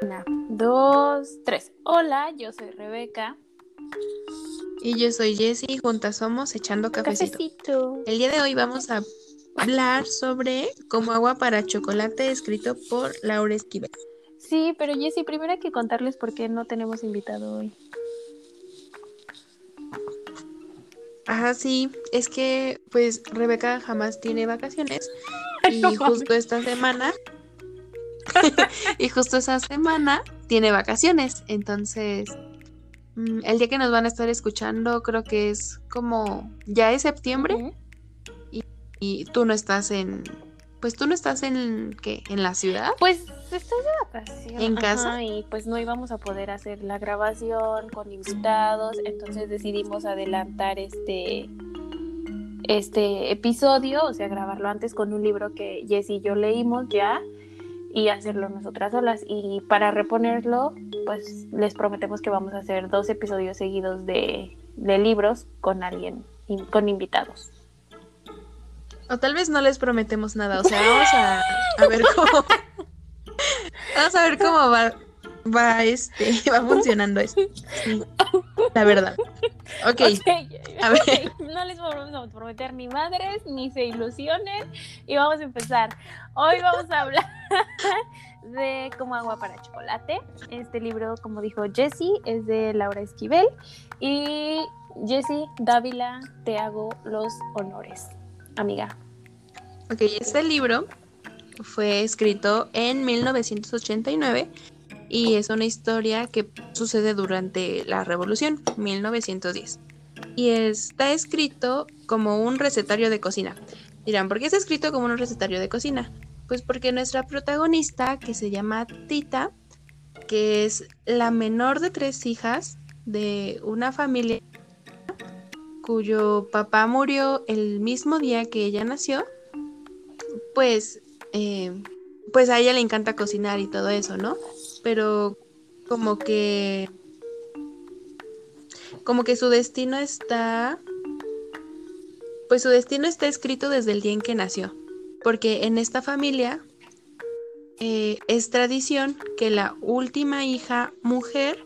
Una, dos, tres. Hola, yo soy Rebeca. Y yo soy Jessie juntas somos Echando Cafecito. Cafecito. El día de hoy vamos a hablar sobre Como agua para chocolate escrito por Laura Esquivel. Sí, pero Jessie, primero hay que contarles por qué no tenemos invitado hoy. Ajá, sí, es que pues Rebeca jamás tiene vacaciones y justo esta semana y justo esa semana tiene vacaciones, entonces mm, el día que nos van a estar escuchando creo que es como ya es septiembre y tú no estás en pues tú no estás en ¿qué? en la ciudad. Pues estoy de vacaciones. ¿En casa? Ajá, y pues no íbamos a poder hacer la grabación con invitados, entonces decidimos adelantar este este episodio, o sea, grabarlo antes con un libro que Jess y yo leímos ya y hacerlo nosotras solas. Y para reponerlo, pues les prometemos que vamos a hacer dos episodios seguidos de, de libros con alguien, con invitados. O tal vez no les prometemos nada, o sea, vamos a, a ver cómo vamos a ver cómo va va este va funcionando esto. Sí, la verdad. Ok, a ver. no les vamos a prometer ni madres, ni se ilusionen. Y vamos a empezar. Hoy vamos a hablar de Como agua para chocolate. Este libro, como dijo Jessie, es de Laura Esquivel. Y Jessie Dávila, te hago los honores, amiga. ok, este libro fue escrito en 1989 y es una historia que sucede durante la Revolución 1910. Y está escrito como un recetario de cocina. Dirán, ¿por qué está escrito como un recetario de cocina? Pues porque nuestra protagonista, que se llama Tita, que es la menor de tres hijas de una familia cuyo papá murió el mismo día que ella nació, pues, eh, pues a ella le encanta cocinar y todo eso, ¿no? Pero como que, como que su destino está, pues su destino está escrito desde el día en que nació, porque en esta familia eh, es tradición que la última hija mujer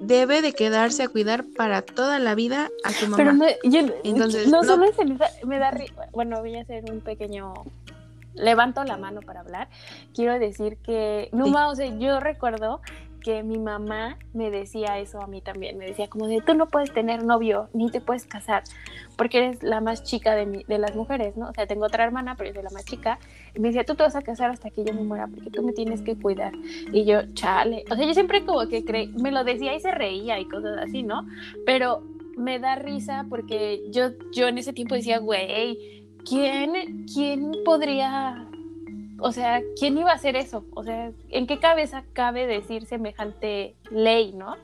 debe de quedarse a cuidar para toda la vida a su mamá. Pero no, yo- Entonces, no, no- solo esa- me da ri- bueno, voy a hacer un pequeño levanto la mano para hablar. Quiero decir que no Sí. ma, o sea, yo recuerdo que mi mamá me decía eso a mí también, me decía como de tú no puedes tener novio ni te puedes casar porque eres la más chica de, mi- de las mujeres, ¿no? O sea, tengo otra hermana, pero yo soy la más chica. Y me decía, tú te vas a casar hasta que yo me muera porque tú me tienes que cuidar. Y yo, chale. O sea, yo siempre como que creí, me lo decía y se reía y cosas así, ¿no? Pero me da risa porque yo, yo en ese tiempo decía, güey, ¿quién, ¿quién podría, o sea, quién iba a hacer eso? O sea, ¿en qué cabeza cabe decir semejante ley, no?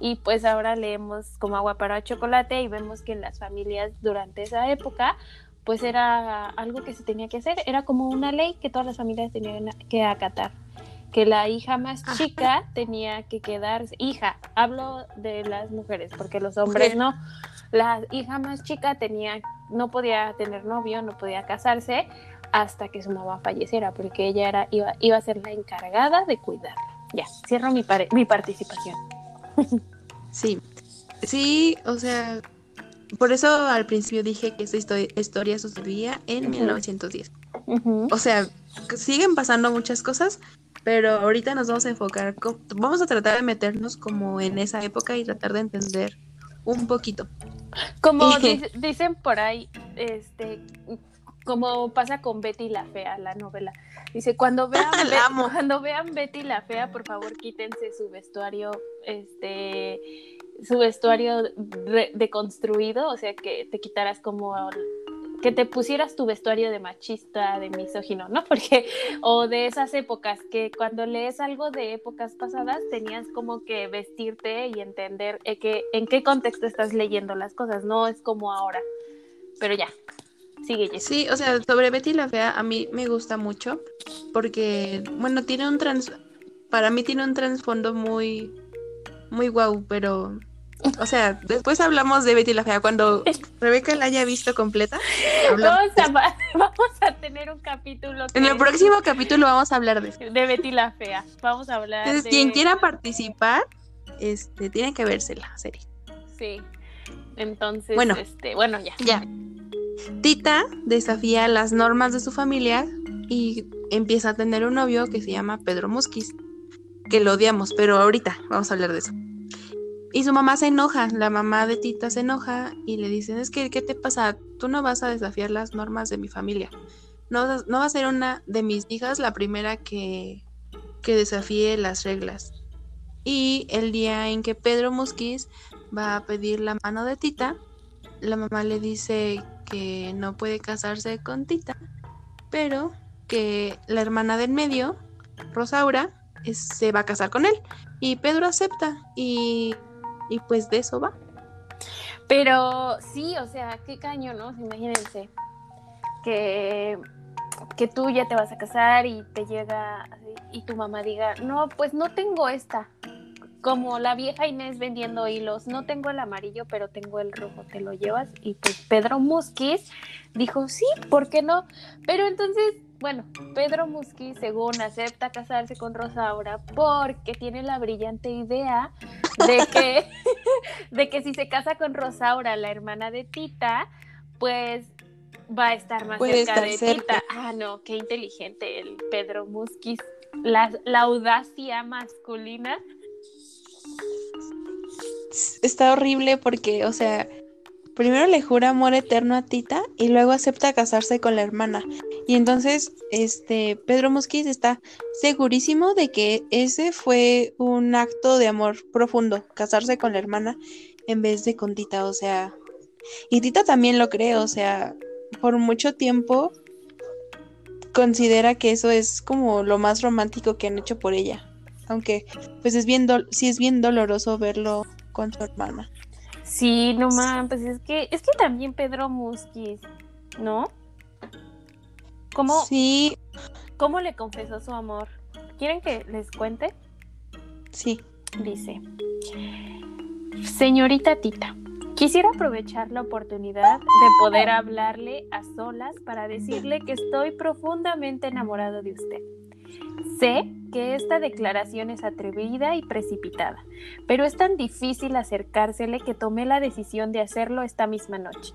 Y pues ahora leemos como agua para chocolate y vemos que en las familias durante esa época, pues era algo que se tenía que hacer, era como una ley que todas las familias tenían que acatar que la hija más chica tenía que quedarse, hija, hablo de las mujeres, porque los hombres no. La hija más chica tenía, no podía tener novio, no podía casarse hasta que su mamá falleciera, porque ella era, iba, iba a ser la encargada de cuidarla. Ya, cierro mi, pare- mi participación. Sí, sí, o sea, por eso al principio dije que esta histo- historia sucedía en Ujú. 1910. Ujú. O sea, siguen pasando muchas cosas, pero ahorita nos vamos a enfocar, vamos a tratar de meternos como en esa época y tratar de entender un poquito. Como dic- dicen por ahí, este, como pasa con Betty la Fea, la novela. Dice, cuando vean, La Be- amo. cuando vean Betty la Fea, por favor quítense su vestuario, este, su vestuario deconstruido, o sea, que te quitaras como que te pusieras tu vestuario de machista, de misógino, ¿no? Porque, o de esas épocas, que cuando lees algo de épocas pasadas tenías como que vestirte y entender eh, que, en qué contexto estás leyendo las cosas, no es como ahora. Pero ya, sigue Jess. Sí, o sea, sobre Betty la Fea a mí me gusta mucho porque, bueno, tiene un trans, para mí tiene un trasfondo muy, muy guau, pero O sea, después hablamos de Betty la Fea. Cuando Rebeca la haya visto completa, vamos a, vamos a, tener un capítulo. En el próximo capítulo vamos a hablar de De Betty la Fea. Vamos a hablar. Entonces, quien quiera participar, este, tiene que verse la serie. Sí. Entonces, bueno, este, bueno, ya. Ya. Tita desafía las normas de su familia y empieza a tener un novio que se llama Pedro Musquiz, que lo odiamos, pero ahorita vamos a hablar de eso. Y su mamá se enoja, la mamá de Tita se enoja y le dicen, es que, ¿qué te pasa? Tú no vas a desafiar las normas de mi familia. No, no va a ser una de mis hijas la primera que, que desafíe las reglas. Y el día en que Pedro Musquiz va a pedir la mano de Tita, la mamá le dice que no puede casarse con Tita, pero que la hermana del medio, Rosaura, se va a casar con él. Y Pedro acepta y y pues de eso va. Pero sí, o sea, qué caño, ¿no? Imagínense que, que tú ya te vas a casar y te llega y tu mamá diga, no, pues no tengo esta. Como la vieja Inés vendiendo hilos, no tengo el amarillo, pero tengo el rojo, te lo llevas. Y pues Pedro Musquiz dijo, sí, ¿por qué no? Pero entonces bueno, Pedro Musqui, según acepta casarse con Rosaura porque tiene la brillante idea de que, de que si se casa con Rosaura, la hermana de Tita, pues va a estar más cerca de Tita. Ah, no, qué inteligente el Pedro Musquiz. La, la audacia masculina. Está horrible porque, o sea, primero le jura amor eterno a Tita y luego acepta casarse con la hermana. Y entonces, este, Pedro Mosquiz está segurísimo de que ese fue un acto de amor profundo, casarse con la hermana en vez de con Tita, o sea, y Tita también lo cree, o sea, por mucho tiempo considera que eso es como lo más romántico que han hecho por ella. Aunque, pues es bien, sí es bien doloroso verlo con su hermana. Sí, no mames, pues es que, es que también Pedro Musquiz, ¿no? ¿Cómo, sí. ¿Cómo le confesó su amor? ¿Quieren que les cuente? Sí. Dice, señorita Tita, quisiera aprovechar la oportunidad de poder hablarle a solas para decirle que estoy profundamente enamorado de usted. Sé que esta declaración es atrevida y precipitada, pero es tan difícil acercársele que tomé la decisión de hacerlo esta misma noche.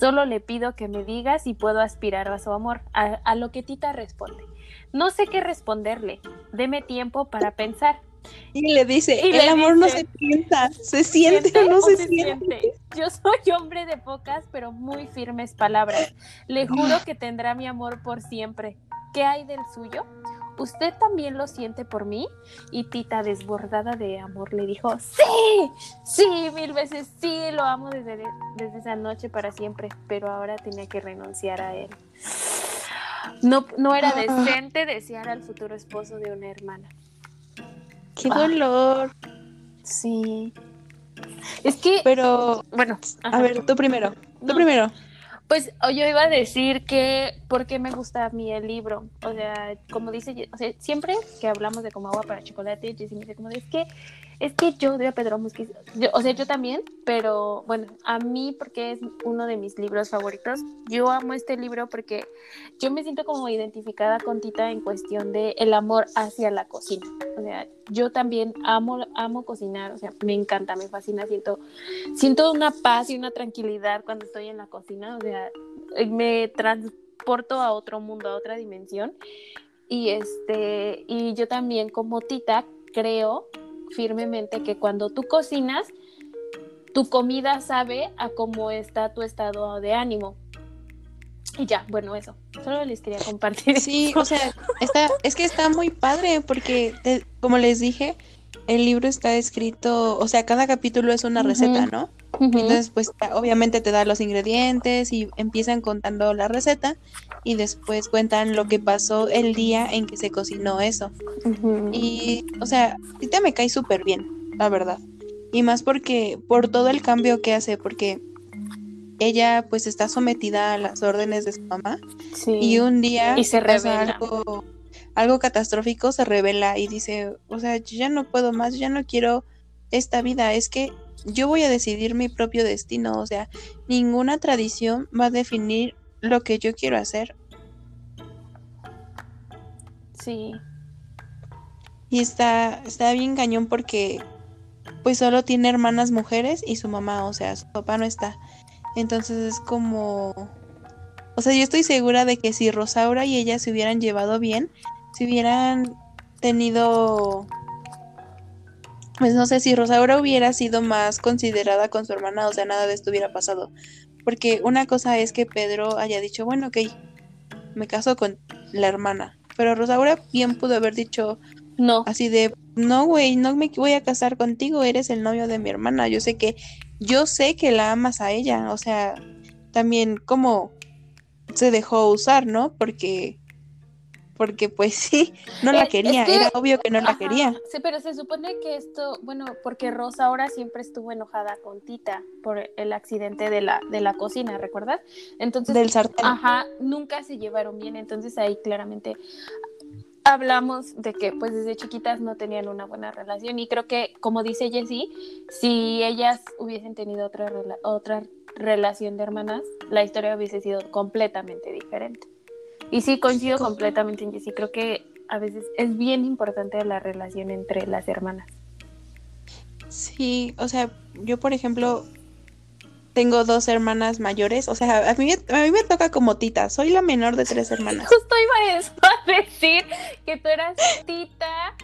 Solo le pido que me diga si puedo aspirar a su amor, a, lo que Tita responde. No sé qué responderle, deme tiempo para pensar. Y le dice, el amor no se piensa, se siente, o no se, siente? Yo soy hombre de pocas pero muy firmes palabras. Le juro que tendrá mi amor por siempre. ¿Qué hay del suyo? ¿Usted también lo siente por mí? Y Tita, desbordada de amor, le dijo, sí, sí, mil veces, sí, lo amo desde, desde esa noche para siempre, pero ahora tenía que renunciar a él. No, no era ah. decente desear al futuro esposo de una hermana. ¡Qué dolor! Sí. Es que... Pero, bueno, a ver, tú primero, tú primero. Pues yo iba a decir que, ¿por qué me gusta a mí el libro? O sea, como dice, o sea, siempre que hablamos de como agua para chocolate, Jessy me dice como, es que es que yo odio a Pedro Musquiz. o sea, yo también, pero bueno, a mí porque es uno de mis libros favoritos. Yo amo este libro porque yo me siento como identificada con Tita en cuestión de el amor hacia la cocina. O sea, yo también amo amo cocinar, o sea, me encanta, me fascina, siento siento una paz y una tranquilidad cuando estoy en la cocina, o sea, me transporto a otro mundo, a otra dimensión. Y este, y yo también como Tita creo firmemente que cuando tú cocinas, tu comida sabe a cómo está tu estado de ánimo. Y ya, bueno, eso. Solo les quería compartir. Sí, o sea, está, es que está muy padre porque, como les dije, el libro está escrito, o sea, cada capítulo es una receta, ¿no? Entonces, pues obviamente te da los ingredientes y empiezan contando la receta y después cuentan lo que pasó el día en que se cocinó eso. Y, o sea, te me cae súper bien, la verdad. Y más porque, por todo el cambio que hace, porque ella pues está sometida a las órdenes de su mamá y un día y se algo, algo catastrófico, se revela y dice, o sea, yo ya no puedo más, ya no quiero esta vida, es que yo voy a decidir mi propio destino, o sea, ninguna tradición va a definir lo que yo quiero hacer. Sí. Y está, está bien cañón porque pues solo tiene hermanas mujeres y su mamá, o sea, su papá no está. Entonces es como... O sea, yo estoy segura de que si Rosaura y ella se hubieran llevado bien, si hubieran tenido... Pues no sé si Rosaura hubiera sido más considerada con su hermana, o sea, nada de esto hubiera pasado. Porque una cosa es que Pedro haya dicho, bueno, ok, me caso con la hermana. Pero Rosaura bien pudo haber dicho, no. Así de, no, güey, no me voy a casar contigo, eres el novio de mi hermana. Yo sé que, yo sé que la amas a ella. O sea, también como se dejó usar, ¿no? Porque, porque pues sí, no la quería, era obvio que no la quería. Sí, pero se supone que esto, bueno, porque Rosa ahora siempre estuvo enojada con Tita por el accidente de la, de la cocina, ¿recuerdas? Entonces, del sartén. Ajá, nunca se llevaron bien, entonces ahí claramente hablamos de que pues desde chiquitas no tenían una buena relación y creo que como dice Jessie, si ellas hubiesen tenido otra, otra relación de hermanas, la historia hubiese sido completamente diferente. Y sí, coincido completamente en Jessie, creo que a veces es bien importante la relación entre las hermanas. Sí, o sea, yo por ejemplo tengo dos hermanas mayores, o sea, a mí, a mí me toca como tita, soy la menor de tres hermanas. Justo iba a decir que tú eras tita,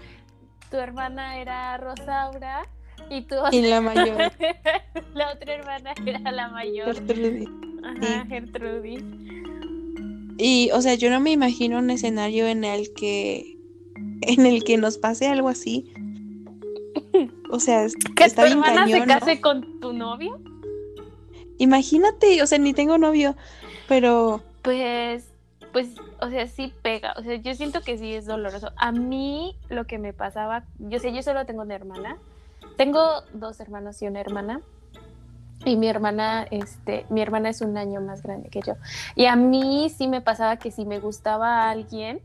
tu hermana era Rosaura y tú... Y la mayor. la otra hermana era la mayor. Gertrudis. Ajá, Gertrudis. Y, o sea, yo no me imagino un escenario en el que, en el que nos pase algo así. O sea, que tu hermana se case con tu novio. Imagínate, o sea, ni tengo novio, pero... Pues, pues, o sea, sí pega, o sea, yo siento que sí es doloroso. A mí lo que me pasaba, yo sé, yo solo tengo una hermana, tengo dos hermanos y una hermana, y mi hermana, este, mi hermana es un año más grande que yo. Y a mí sí me pasaba que si me gustaba a alguien,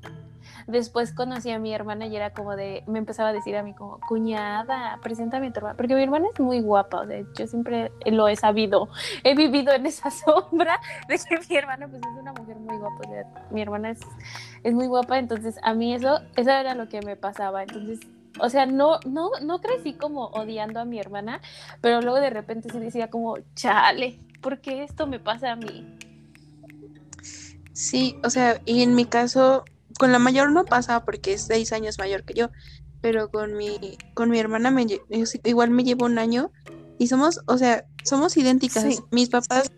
Después conocí a mi hermana y era como de, me empezaba a decir a mí como, cuñada, preséntame a tu hermana, porque mi hermana es muy guapa, o sea, yo siempre lo he sabido, he vivido en esa sombra de que mi hermana pues es una mujer muy guapa, o sea, mi hermana es, es muy guapa, entonces a mí eso, eso era lo que me pasaba, entonces o sea, no, no, no crecí como odiando a mi hermana, pero luego de repente se decía como, chale, ¿por qué esto me pasa a mí? Sí, o sea, y en mi caso, con la mayor no pasa porque es seis años mayor que yo, pero con mi, con mi hermana me, igual me llevo un año y somos, o sea, somos idénticas. Mis papás,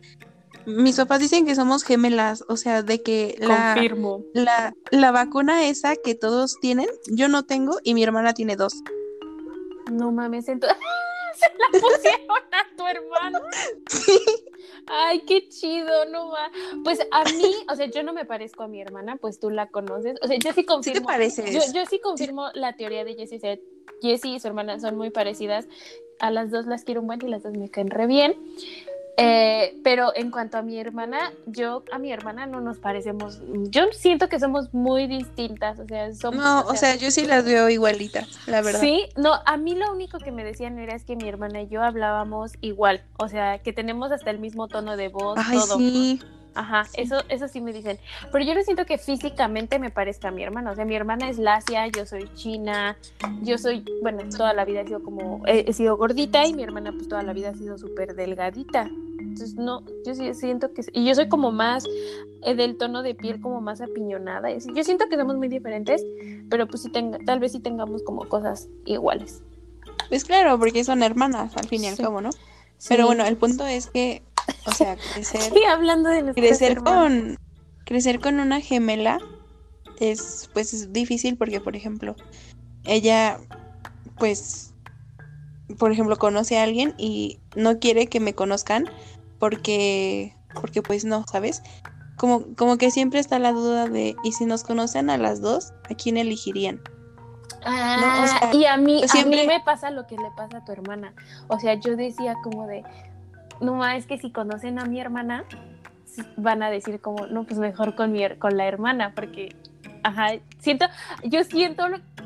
mis papás dicen que somos gemelas, o sea, de que la, la, la vacuna esa que todos tienen, yo no tengo y mi hermana tiene dos. No mames, entonces se la pusieron a tu hermano. Sí. Ay, qué chido, no va. Pues a mí, o sea, yo no me parezco a mi hermana, pues tú la conoces. O sea, yo sí confirmo. te pareces? Yo, sí confirmo la teoría de Jessie. O sea, Jessie y su hermana son muy parecidas. A las dos las quiero un buen y las dos me caen re bien. Eh, pero en cuanto a mi hermana, yo a mi hermana no nos parecemos. Yo siento que somos muy distintas. O sea, somos. No, o sea, yo sí las veo igualitas, la verdad. Sí, no, a mí lo único que me decían era es que mi hermana y yo hablábamos igual. O sea, que tenemos hasta el mismo tono de voz, Ay, todo. Sí. Ajá, eso, eso sí me dicen. Pero yo no siento que físicamente me parezca a mi hermana. O sea, mi hermana es lacia, yo soy china, yo soy, bueno, toda la vida he sido como, he, sido gordita y mi hermana pues toda la vida ha sido súper delgadita. Entonces, no, yo sí siento que, y yo soy como más eh, del tono de piel como más apiñonada. Yo siento que somos muy diferentes, pero pues sí tenga, tal vez sí tengamos como cosas iguales. Pues claro, porque son hermanas al fin y al cabo, ¿no? Pero bueno, el punto es que o sea, crecer. Sí, hablando de crecer con crecer con una gemela es pues es difícil porque por ejemplo, ella pues por ejemplo conoce a alguien y no quiere que me conozcan porque porque pues no, ¿sabes? Como como que siempre está la duda de y si nos conocen a las dos, ¿a quién elegirían? Ah, y a mí, a mí me pasa lo que le pasa a tu hermana. O sea, yo decía como de, no más es que si conocen a mi hermana, van a decir como, no, pues mejor con, mi, con la hermana, porque, ajá, siento, yo siento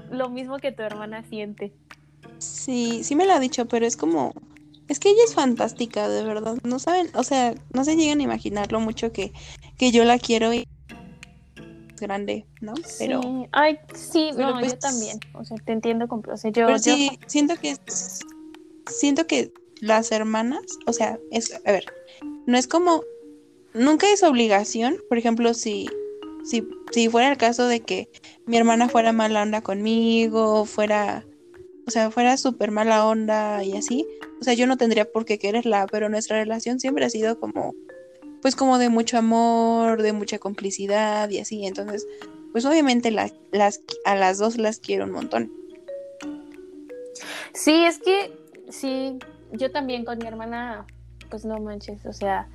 lo, mismo que tu hermana siente. Sí, sí me lo ha dicho, pero es como, Es que ella es fantástica, de verdad. No saben, o sea, no se llegan a imaginar lo mucho que, que yo la quiero y grande, ¿no? Pero Sí, ay, sí, pero no, pues- yo también. O sea, te entiendo, compl- o sea, yo, Pero yo- sí, siento que siento que las hermanas, o sea, es, a ver, no es como, nunca es obligación, por ejemplo, si, si, si fuera el caso de que mi hermana fuera mala onda conmigo, fuera, o sea, fuera súper mala onda y así, o sea, yo no tendría por qué quererla, pero nuestra relación siempre ha sido como, pues como de mucho amor, de mucha complicidad y así, entonces, pues obviamente la- las, a las dos las quiero un montón. Sí, es que sí, yo también con mi hermana, pues no manches, o sea,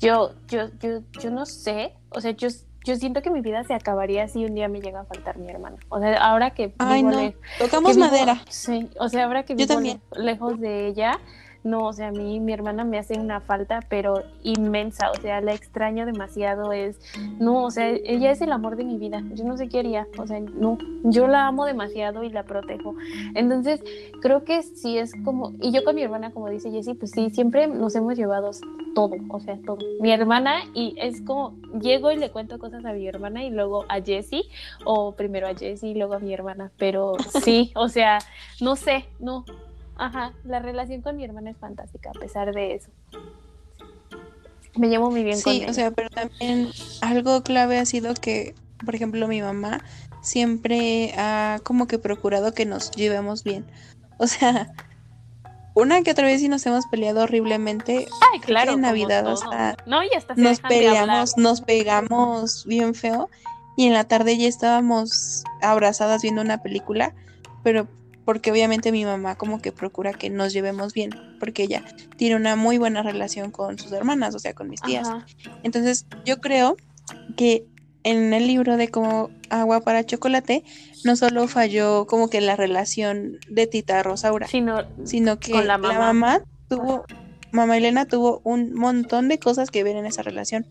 yo, yo, yo, yo no sé, o sea, yo, yo siento que mi vida se acabaría si un día me llega a faltar mi hermana. O sea, ahora que Ay, vivo no. le- Tocamos que vivo- madera. Sí, o sea, ahora que Yo vivo también. le- lejos de ella, no, o sea, a mí mi hermana me hace una falta, pero inmensa, o sea, la extraño demasiado, es, no, o sea, ella es el amor de mi vida, yo no sé qué haría, o sea, no, yo la amo demasiado y la protejo. Entonces, creo que sí es como, y yo con mi hermana, como dice Jessie, pues sí, siempre nos hemos llevado todo, o sea, todo. Mi hermana, y es como, llego y le cuento cosas a mi hermana y luego a Jessie, o primero a Jessie y luego a mi hermana, pero sí, o sea, no sé, no. Ajá, la relación con mi hermana es fantástica a pesar de eso. Me llevo muy bien con Sí, ella. o sea, pero también algo clave ha sido que, por ejemplo, mi mamá siempre ha como que procurado que nos llevemos bien. O sea, una que otra vez sí nos hemos peleado horriblemente, Ay, claro. en Navidad, o sea, no, y hasta se nos de peleamos, nos pegamos bien feo y en la tarde ya estábamos abrazadas viendo una película, pero porque obviamente mi mamá como que procura que nos llevemos bien, porque ella tiene una muy buena relación con sus hermanas, o sea, con mis tías. Ajá. Entonces, yo creo que en el libro de como agua para chocolate no solo falló como que la relación de Tita Rosaura, Sí, no, sino que la mamá tuvo, mamá Elena tuvo un montón de cosas que ver en esa relación.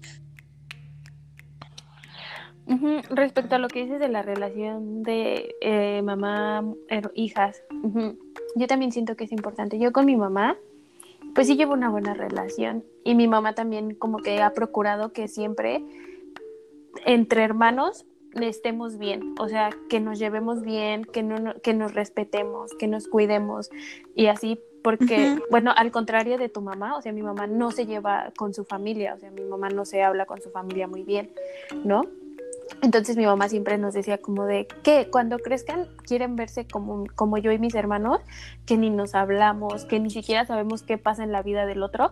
Respecto a lo que dices de la relación de eh, mamá, her- hijas, yo también siento que es importante. Yo con mi mamá, pues sí llevo una buena relación y mi mamá también como que ha procurado que siempre entre hermanos estemos bien, o sea, que nos llevemos bien, que, no, que nos respetemos, que nos cuidemos y así. Porque, bueno, al contrario de tu mamá, o sea, mi mamá no se lleva con su familia, o sea, mi mamá no se habla con su familia muy bien, ¿no? Entonces mi mamá siempre nos decía como de que cuando crezcan quieren verse como, como yo y mis hermanos, que ni nos hablamos, que ni siquiera sabemos qué pasa en la vida del otro.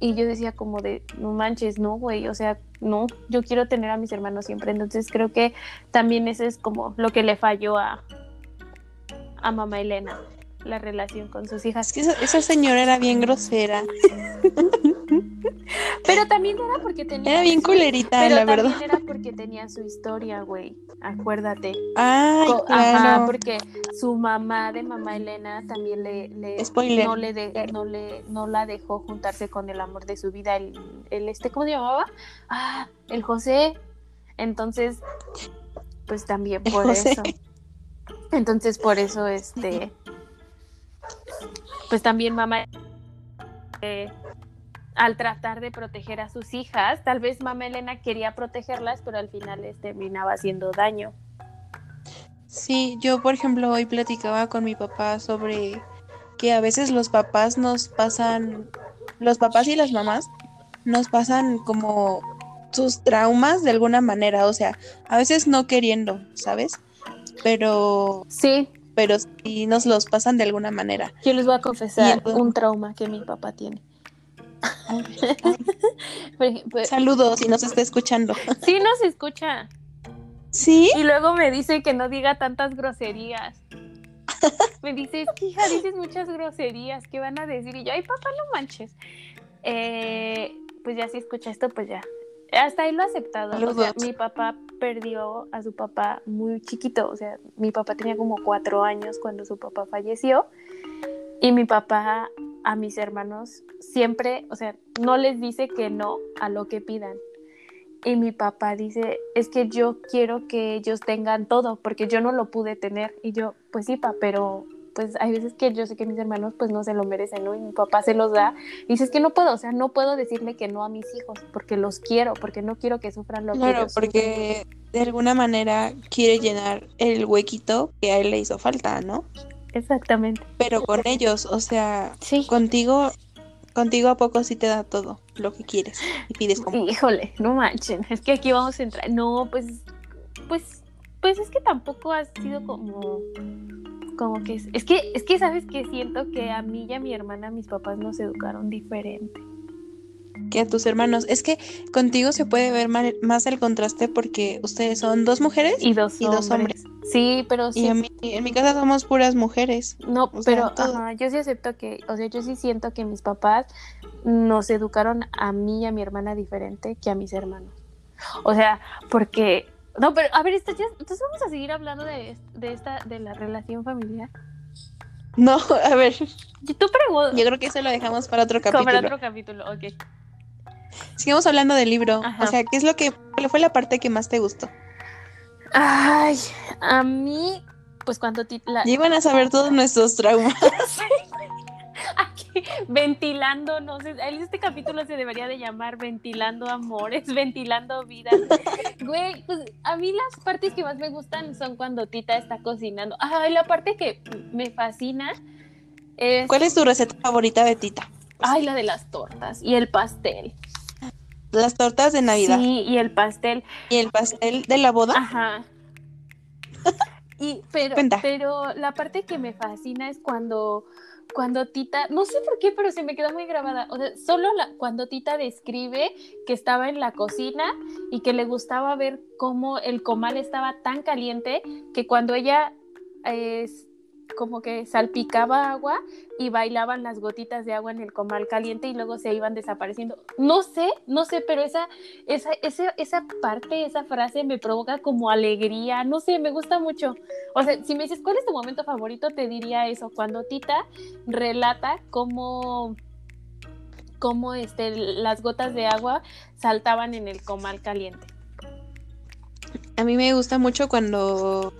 Y yo decía como de, no manches, no, güey, o sea, no, yo quiero tener a mis hermanos siempre. Entonces creo que también eso es como lo que le falló a, a mamá Elena, la relación con sus hijas. Es que esa, señora era bien grosera, Pero también era porque tenía... era bien su- culerita, Pero la también verdad. era porque tenía su historia, güey. Acuérdate. Ay, Co- Ajá, porque su mamá de mamá Elena también le, le- Spoiler. no le de- no le no la dejó juntarse con el amor de su vida, el, el este, ¿cómo se llamaba? Ah, el José. Entonces, pues también por eso. Entonces, por eso, este, pues también mamá, eh, al tratar de proteger a sus hijas, tal vez mamá Elena quería protegerlas, pero al final les terminaba haciendo daño. Sí, yo por ejemplo hoy platicaba con mi papá sobre que a veces los papás nos pasan, los papás y las mamás nos pasan como sus traumas de alguna manera, o sea, a veces no queriendo, ¿sabes? Pero, Sí, pero sí nos los pasan de alguna manera. Yo les voy a confesar entonces- un trauma que mi papá tiene. Ejemplo, saludos si nos está escuchando. sí nos escucha. ¿Sí? Y luego me dice que no diga tantas groserías. Me dice, hija, dices muchas groserías, ¿qué van a decir? Y yo, ay, papá, no manches. Eh, pues ya si escucha esto, pues ya. Hasta ahí lo ha aceptado. O sea, mi papá perdió a su papá muy chiquito. O sea, mi papá tenía como cuatro años cuando su papá falleció. Y mi papá a mis hermanos siempre, o sea, no les dice que no a lo que pidan. Y mi papá dice, es que yo quiero que ellos tengan todo, porque yo no lo pude tener. Y yo, pues sí, pa, pero pues hay veces que yo sé que mis hermanos pues no se lo merecen, ¿no? Y mi papá se los da. Y dices que no puedo, o sea, no puedo decirle que no a mis hijos porque los quiero, porque no quiero que sufran lo que Claro, ellos porque de alguna manera quiere llenar el huequito que a él le hizo falta, ¿no? Exactamente. Pero con ellos, o sea, Sí. contigo, contigo a poco sí te da todo lo que quieres y pides como. Híjole, no manchen, es que aquí vamos a entrar. No, pues, pues, pues es que tampoco ha sido como, como que es, es que, es que sabes que siento que a mí y a mi hermana mis papás nos educaron diferente. que a tus hermanos. Es que contigo se puede ver más el contraste porque ustedes son dos mujeres Y dos, Y dos hombres. Sí, pero sí. y en mi, en mi casa somos puras mujeres. No, o pero ajá, yo sí acepto que, o sea, yo sí siento que mis papás nos educaron a mí y a mi hermana diferente que a mis hermanos. O sea, porque no, pero a ver, esto ya- entonces vamos a seguir hablando de, de esta de la relación familiar. No, a ver, tú yo creo que eso lo dejamos para otro capítulo. para otro capítulo, ok. Sigamos hablando del libro. Ajá. O sea, ¿qué es lo que fue la parte que más te gustó? Ay, a mí, pues cuando ti- la- iban a saber todos nuestros traumas. ventilando, no sé, este capítulo se debería de llamar ventilando amores, ventilando vidas. Güey, pues a mí las partes que más me gustan son cuando Tita está cocinando. Ay, la parte que me fascina es ¿Cuál es tu receta favorita de Tita? ay, la de las tortas y el pastel. Las tortas de Navidad Sí, y el pastel. y el pastel de la boda. Ajá. Y, pero, Cuenta. pero la parte que me fascina es cuando, cuando Tita, no sé por qué, pero se me quedó muy grabada. O sea, solo la, cuando Tita describe que estaba en la cocina y que le gustaba ver cómo el comal estaba tan caliente que cuando ella es como que salpicaba agua y bailaban las gotitas de agua en el comal caliente y luego se iban desapareciendo. No sé, no sé, pero esa, esa, esa, esa parte, esa frase me provoca como alegría, no sé, me gusta mucho. O sea, si me dices cuál es tu momento favorito, te diría eso, cuando Tita relata cómo, cómo este, las gotas de agua saltaban en el comal caliente. A mí me gusta mucho cuando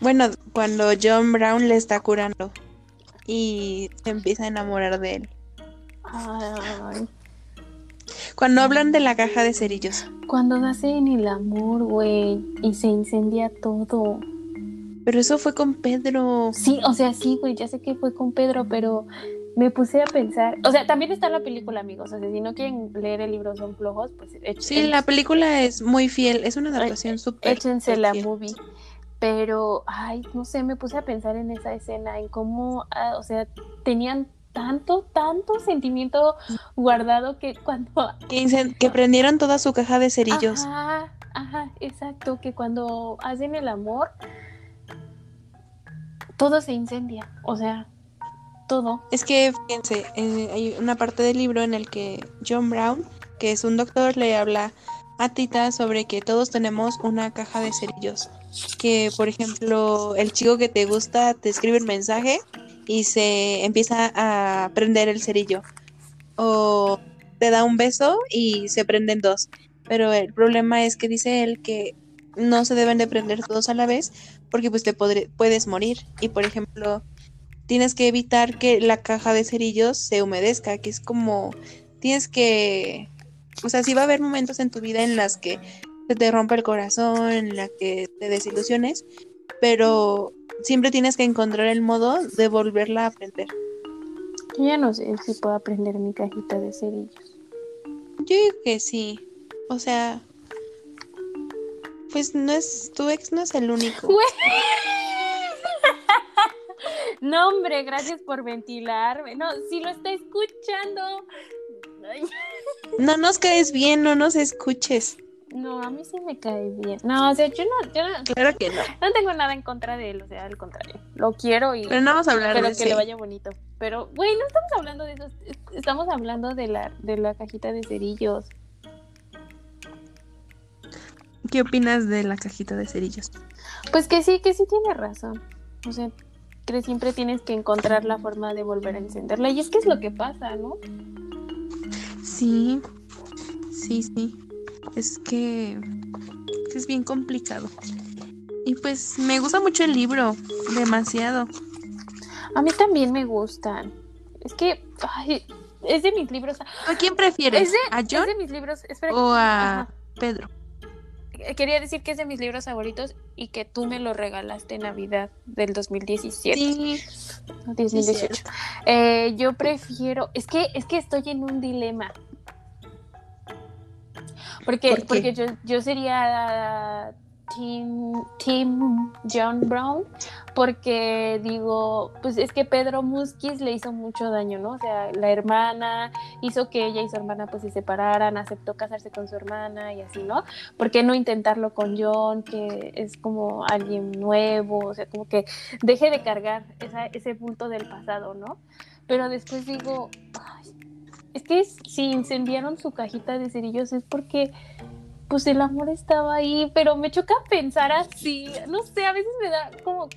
bueno, cuando John Brown le está curando y se empieza a enamorar de él. Ay, Cuando hablan de la caja de cerillos. cuando hacen el amor, güey, y se incendia todo. Pero eso fue con Pedro. Sí, o sea, sí, güey, ya sé que fue con Pedro, pero me puse a pensar, o sea, también está la película, amigos, o sea, si no quieren leer el libro son flojos, pues echen- Sí, la película es muy fiel, es una adaptación súper. échense la fiel. movie. Pero, ay, no sé, me puse a pensar en esa escena, en cómo, ah, o sea, tenían tanto, tanto sentimiento guardado que cuando... Que, prendieron toda su caja de cerillos. Ajá, ajá, exacto, que cuando hacen el amor, todo se incendia, o sea, todo. Es que, fíjense, eh, hay una parte del libro en el que John Brown, que es un doctor, le habla a Tita sobre que todos tenemos una caja de cerillos. Que, por ejemplo, el chico que te gusta te escribe un mensaje y se empieza a prender el cerillo. O te da un beso y se prenden dos. Pero el problema es que dice él que no se deben de prender todos a la vez porque pues te puedes morir. Y por ejemplo, tienes que evitar que la caja de cerillos se humedezca, que es como tienes que, o sea, sí va a haber momentos en tu vida en las que se te rompe el corazón, en la que te desilusiones, pero siempre tienes que encontrar el modo de volverla a prender. Yo ya no sé si puedo aprender mi cajita de cerillos. Yo digo que sí, o sea, pues no es, tu ex no es el único. No, hombre, gracias por ventilarme. No, si lo está escuchando. No nos caes bien, no nos escuches. No, a mí sí me cae bien. No, o sea, yo no, yo no, Claro que no. no tengo nada en contra de él, o sea, al contrario. Lo quiero y Pero no vamos a hablar espero de que ese. le vaya bonito. Pero, güey, no estamos hablando de eso. es- Estamos hablando de la, de la cajita de cerillos. ¿Qué opinas de la cajita de cerillos? Pues que sí, que sí tiene razón. O sea, que siempre tienes que encontrar la forma de volver a encenderla. Y es que es lo que pasa, ¿no? Sí, sí, sí. Es que es bien complicado. Y pues me gusta mucho el libro, demasiado. A mí también me gustan. Es que ay, es de mis libros. ¿A quién prefieres? Es de, ¿A John es de mis libros. Espera, o a Ajá. Pedro? Quería decir que es de mis libros favoritos y que tú me lo regalaste en Navidad del 2017. Sí, No, 2018. Eh, yo prefiero, es que es que estoy en un dilema. Porque, porque yo, yo sería Team, team John Brown, porque digo, pues es que Pedro Musquiz le hizo mucho daño, ¿no? O sea, la hermana hizo que ella y su hermana pues se separaran, aceptó casarse con su hermana y así, ¿no? ¿Por qué no intentarlo con John, que es como alguien nuevo? O sea, como que deje de cargar esa- ese bulto del pasado, ¿no? Pero después digo, "Ay, es que si incendiaron su cajita de cerillos es porque pues el amor estaba ahí, pero me choca pensar así, no sé, a veces me da como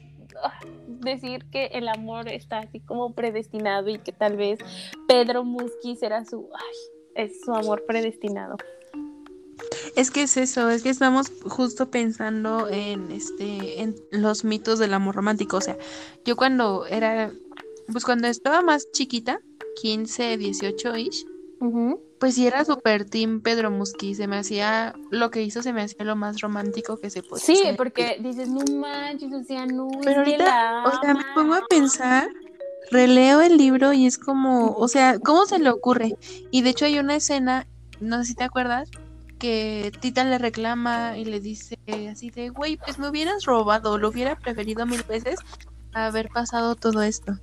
ah, decir que el amor está así como predestinado y que tal vez Pedro Musquiz era su, ay, es su amor predestinado. es que es eso, es que estamos justo pensando en este, en los mitos del amor romántico. O sea, yo cuando era, pues cuando estaba más chiquita, 15, 18 ish, Ujú. pues sí era súper team Pedro Musqui, se me hacía, lo que hizo se me hacía lo más romántico que se podía Sí, hacer. porque dices, no manches, o sea, no, Pero ahorita, la o sea, me ama". pongo a pensar, releo el libro y es como, o sea, ¿cómo se le ocurre? Y de hecho hay una escena, no sé si te acuerdas, que Tita le reclama y le dice así de, güey, pues me hubieras robado, lo hubiera preferido mil veces haber pasado todo esto.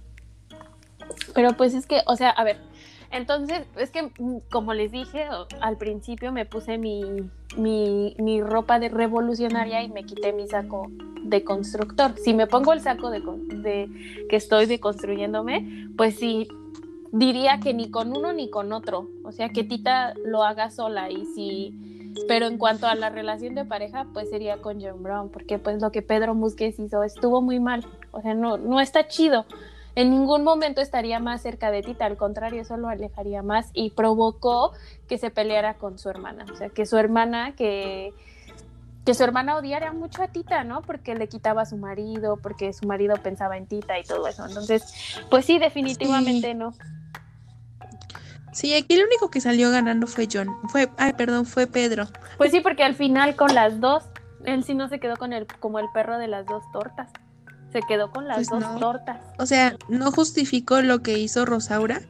Pero pues es que, o sea, a ver, entonces, es que mm, como les dije al principio, me puse mi, mi, ropa de revolucionaria y me quité mi saco de constructor. Si me pongo el saco de que estoy deconstruyéndome, pues sí, diría que ni con uno ni con otro. O sea, que Tita lo haga sola y si... Pero en cuanto a la relación de pareja, pues sería con John Brown, porque pues lo que Pedro Musquez hizo estuvo muy mal. O sea, no, no está chido en ningún momento estaría más cerca de Tita, al contrario, eso lo alejaría más y provocó que se peleara con su hermana, o sea, que su hermana, que, que su hermana odiara mucho a Tita, ¿no? Porque le quitaba a su marido, porque su marido pensaba en Tita y todo eso. Entonces, pues sí, definitivamente no. Sí, aquí el único que salió ganando fue John, fue, ay, perdón, fue Pedro. Pues sí, porque al final con las dos, él sí no se quedó con el, como el perro de las dos tortas, se quedó con las Pues dos no. tortas. O sea, no justifico lo que hizo Rosaura,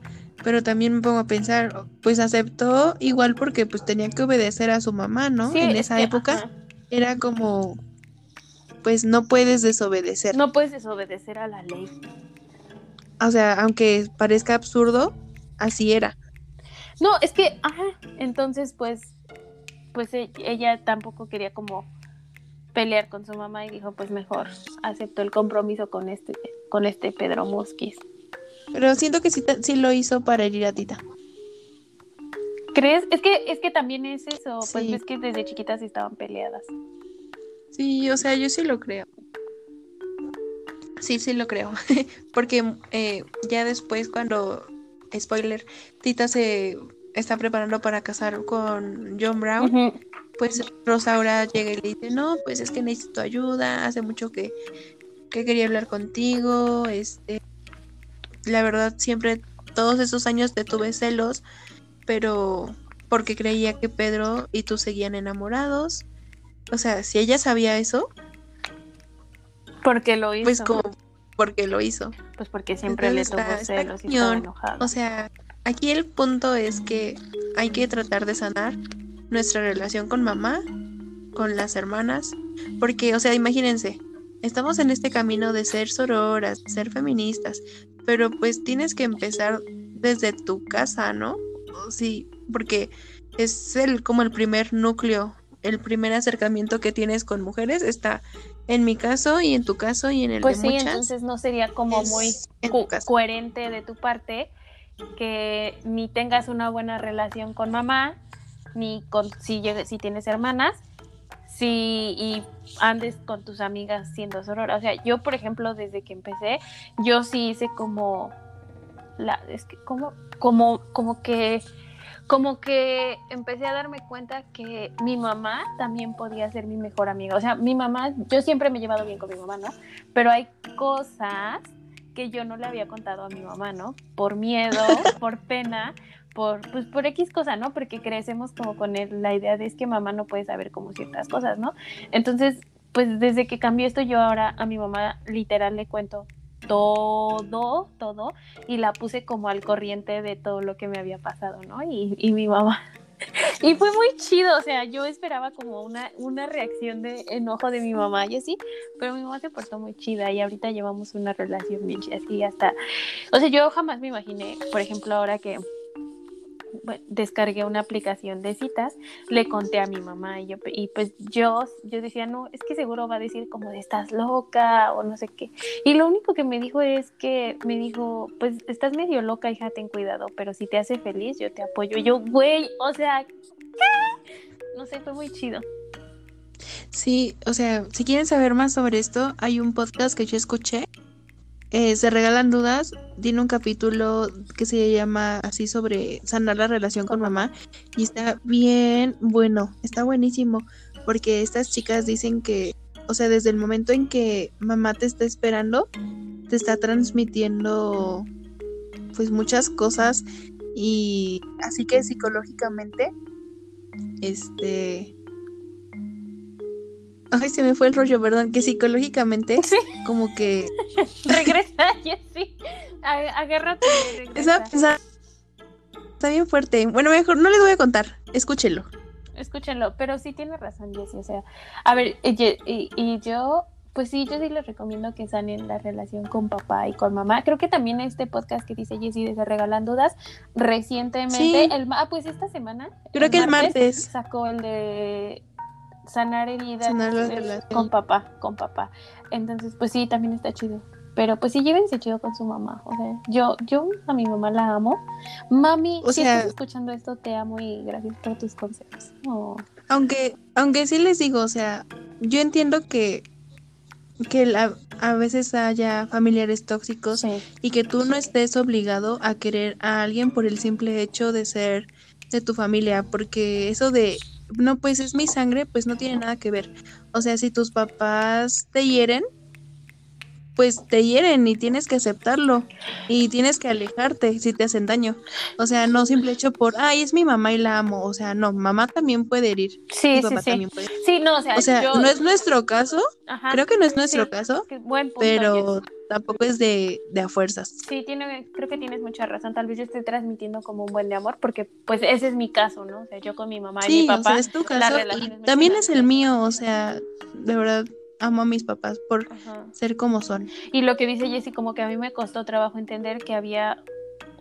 pero también me pongo a pensar, pues aceptó igual porque pues tenía que obedecer a su mamá, ¿no? Sí, en es esa que, época ajá, era como, pues no puedes desobedecer. no puedes desobedecer a la ley. O sea, aunque parezca absurdo, así era. No, es que, ajá, entonces pues, pues e- ella tampoco quería como pelear con su mamá y dijo, pues mejor aceptó el compromiso con este, con este Pedro Musquiz. Pero siento que sí, sí lo hizo para herir a Tita. ¿Crees? Es que, es que también es eso, pues ves que desde chiquitas estaban peleadas. Sí, o sea, yo sí lo creo. Sí, sí lo creo. Porque eh, ya después cuando, spoiler, Tita se está preparando para casar con John Brown, pues Rosaura llega y le dice, no, pues es que necesito ayuda, hace mucho que, que quería hablar contigo, este, la verdad siempre, todos esos años te tuve celos, pero porque creía que Pedro y tú seguían enamorados. O sea, si ella sabía eso, Porque lo hizo. pues como porque lo hizo. Pues porque siempre Entonces le tuvo está- está celos y estaba enojado. O sea, aquí el punto es que hay que tratar de sanar nuestra relación con mamá, con las hermanas, porque, o sea, imagínense, estamos en este camino de ser sororas, de ser feministas, pero pues tienes que empezar desde tu casa, ¿no? Sí, porque es el como el primer núcleo, el primer acercamiento que tienes con mujeres está en mi caso y en tu caso y en el pues de sí, muchas. entonces no sería como muy en co- coherente de tu parte que ni tengas una buena relación con mamá, ni con si si tienes hermanas, si y andes con tus amigas siendo sorora. O sea, yo por ejemplo desde que empecé, yo sí hice como la es que como como como que como que empecé a darme cuenta que mi mamá también podía ser mi mejor amiga. O sea, mi mamá, yo siempre me he llevado bien con mi mamá, ¿no? Pero hay cosas que yo no le había contado a mi mamá, ¿no? Por miedo, por pena, por, pues por X cosa, ¿no? Porque crecemos como con el, la idea de es que mamá no puede saber como ciertas cosas, ¿no? Entonces, pues desde que cambió esto, yo ahora a mi mamá literal le cuento todo, todo, y la puse como al corriente de todo lo que me había pasado, ¿no? Y, y mi mamá y fue muy chido, o sea, yo esperaba como una, una reacción de enojo de mi mamá y así, pero mi mamá se portó muy chida y ahorita llevamos una relación bien chida, así hasta, o sea, yo jamás me imaginé, por ejemplo, ahora que descargué una aplicación de citas, le conté a mi mamá y, yo, y pues yo, yo decía, no, es que seguro va a decir como de estás loca o no sé qué. Y lo único que me dijo es que me dijo, pues estás medio loca, hija, ten cuidado, pero si te hace feliz, yo te apoyo. Yo, güey, o sea, ¿qué? No sé, fue muy chido. Sí, o sea, si quieren saber más sobre esto, hay un podcast que yo escuché eh, se regalan dudas, tiene un capítulo que se llama así sobre sanar la relación con mamá y está bien bueno, está buenísimo porque estas chicas dicen que, o sea, desde el momento en que mamá te está esperando, te está transmitiendo pues muchas cosas y así que psicológicamente este Ay, se me fue el rollo, perdón, que psicológicamente como que... regresa, sí. Agárrate. Esa, está bien fuerte. Bueno, mejor no les voy a contar. Escúchenlo. Escúchenlo, pero sí tiene razón, Jessie. O sea, a ver, y, y, yo, pues sí, yo sí les recomiendo que sanen la relación con papá y con mamá. Creo que también este podcast que dice Jessie de Se Regalan Dudas, recientemente, el, ah, pues esta semana. Creo que el martes. Sacó el de sanar heridas con papá, con papá. Entonces, pues sí, también está chido. Pero pues sí, llévense chido con su mamá. O sea, yo, yo a mi mamá la amo. Mami, si estás escuchando esto, te amo y gracias por tus consejos. Aunque, aunque sí les digo, o sea, yo entiendo que, que la, a veces haya familiares tóxicos y que tú no estés obligado a querer a alguien por el simple hecho de ser de tu familia, porque eso de no, pues es mi sangre, pues no tiene nada que ver. O sea, si tus papás te hieren, pues te hieren y tienes que aceptarlo y tienes que alejarte si te hacen daño. O sea, no simple hecho por, ay, es mi mamá y la amo. O sea, no, mamá también puede herir. Sí, sí, sí. Sí, no, o sea, o sea no es nuestro caso. Creo que no es nuestro caso. Buen pero tampoco es de, de, a fuerzas. Sí, tiene, creo que tienes mucha razón. Tal vez yo estoy transmitiendo como un buen de amor, porque pues ese es mi caso, ¿no? O sea, yo con mi mamá y mi papá. O sea, es tu caso. también es el mío, o sea, de verdad amo a mis papás por ser como son. Y lo que dice Jessie, como que a mí me costó trabajo entender que había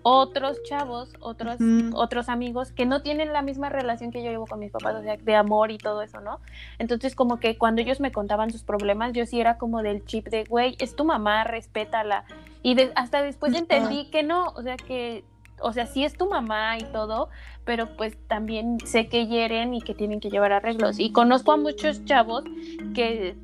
otros chavos, otros, otros amigos que no tienen la misma relación que yo llevo con mis papás, o sea, de amor y todo eso, ¿no? Entonces, como que cuando ellos me contaban sus problemas, yo sí era como del chip de, güey, es tu mamá, respétala. Y hasta después entendí que no, o sea, que, o sea, sí es tu mamá y todo, pero pues también sé que hieren y que tienen que llevar arreglos. Y conozco a muchos chavos que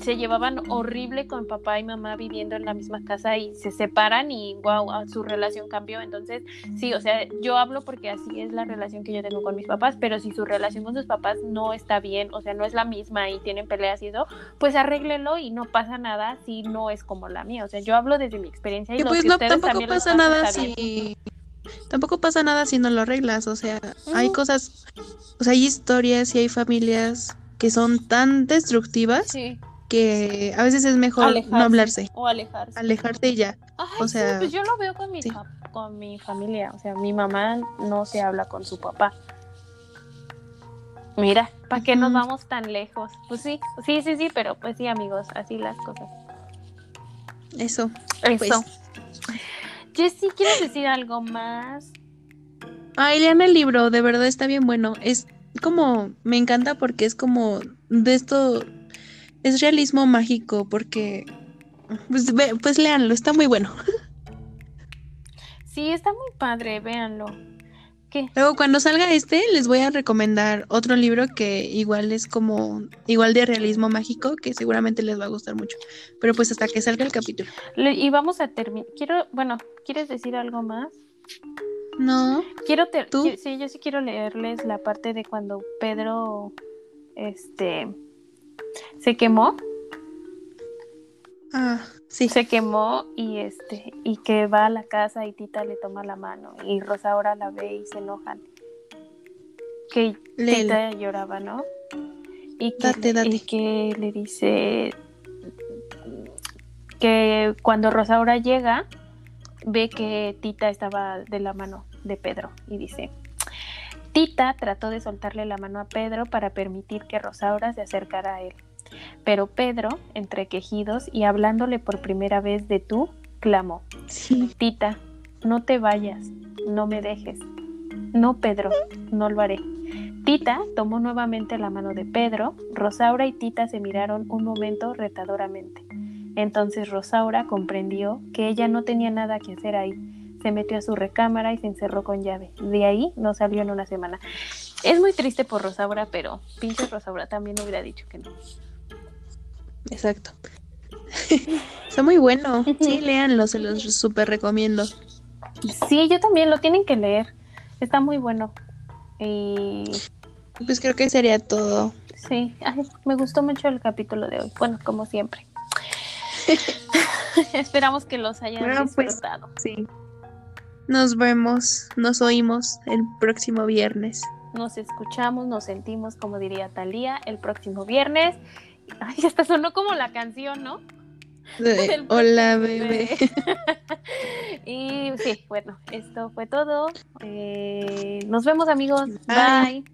se llevaban horrible con papá y mamá viviendo en la misma casa y se separan y wow, su relación cambió. Entonces, sí, o sea, yo hablo porque así es la relación que yo tengo con mis papás, pero si su relación con sus papás no está bien, o sea, no es la misma y tienen peleas y eso, pues arréglelo y no pasa nada si no es como la mía. O sea, yo hablo desde mi experiencia y, lo pues que no, tampoco pasa nada si tampoco pasa nada si no lo arreglas, o sea, hay cosas, o sea, hay historias y hay familias que son tan destructivas sí que a veces es mejor no hablarse. O alejarse. Alejarse y ya. o sea, pues yo lo veo con mi, con mi familia. O sea, mi mamá no se habla con su papá. Mira, ¿para qué nos vamos tan lejos? Pues sí, sí, sí, sí, pero pues sí, amigos, así las cosas. Eso. Eso. Pues. Jessy, ¿quieres decir algo más? Ay, lean el libro, de verdad está bien bueno. Es como, me encanta porque es como de esto es realismo mágico porque pues, pues léanlo, está muy bueno. Sí, está muy padre, véanlo. ¿Qué? Luego cuando salga este les voy a recomendar otro libro que igual es como igual de realismo mágico que seguramente les va a gustar mucho. Pero pues hasta que salga el capítulo. y vamos a terminar. Quiero, bueno, ¿quieres decir algo más? No. Quiero ¿Tú? sí, yo sí quiero leerles la parte de cuando Pedro este se quemó. Ah, Sí. se quemó y este y que va a la casa y Tita le toma la mano y Rosaura la ve y se enojan. Que. Tita lloraba, ¿no? Y que, Date, date. y que le dice que cuando Rosaura llega ve que Tita estaba de la mano de Pedro y dice Tita trató de soltarle la mano a Pedro para permitir que Rosaura se acercara a él. Pero Pedro, entre quejidos y hablándole por primera vez de tú, clamó, Sí. Tita, no te vayas, no me dejes. No, Pedro, no lo haré. Tita tomó nuevamente la mano de Pedro, Rosaura y Tita se miraron un momento retadoramente. Entonces Rosaura comprendió que ella no tenía nada que hacer ahí. Se metió a su recámara y se encerró con llave. De ahí no salió en una semana. Es muy triste por Rosaura, pero pinche Rosaura también hubiera dicho que no. Exacto. Está muy bueno. Sí, léanlo, se los súper recomiendo. Sí, yo también lo tienen que leer. Está muy bueno. Y Pues creo que sería todo. sí, ay, me gustó mucho el capítulo de hoy. Bueno, como siempre. Esperamos que los hayan Bueno, pues, disfrutado. Sí. Nos vemos, nos oímos el próximo viernes. Nos escuchamos, nos sentimos, como diría Talía, el próximo viernes. Ay, hasta sonó como la canción, ¿no? De, Hola, bebé. y sí, bueno, esto fue todo. Eh, nos vemos amigos. Bye. Bye.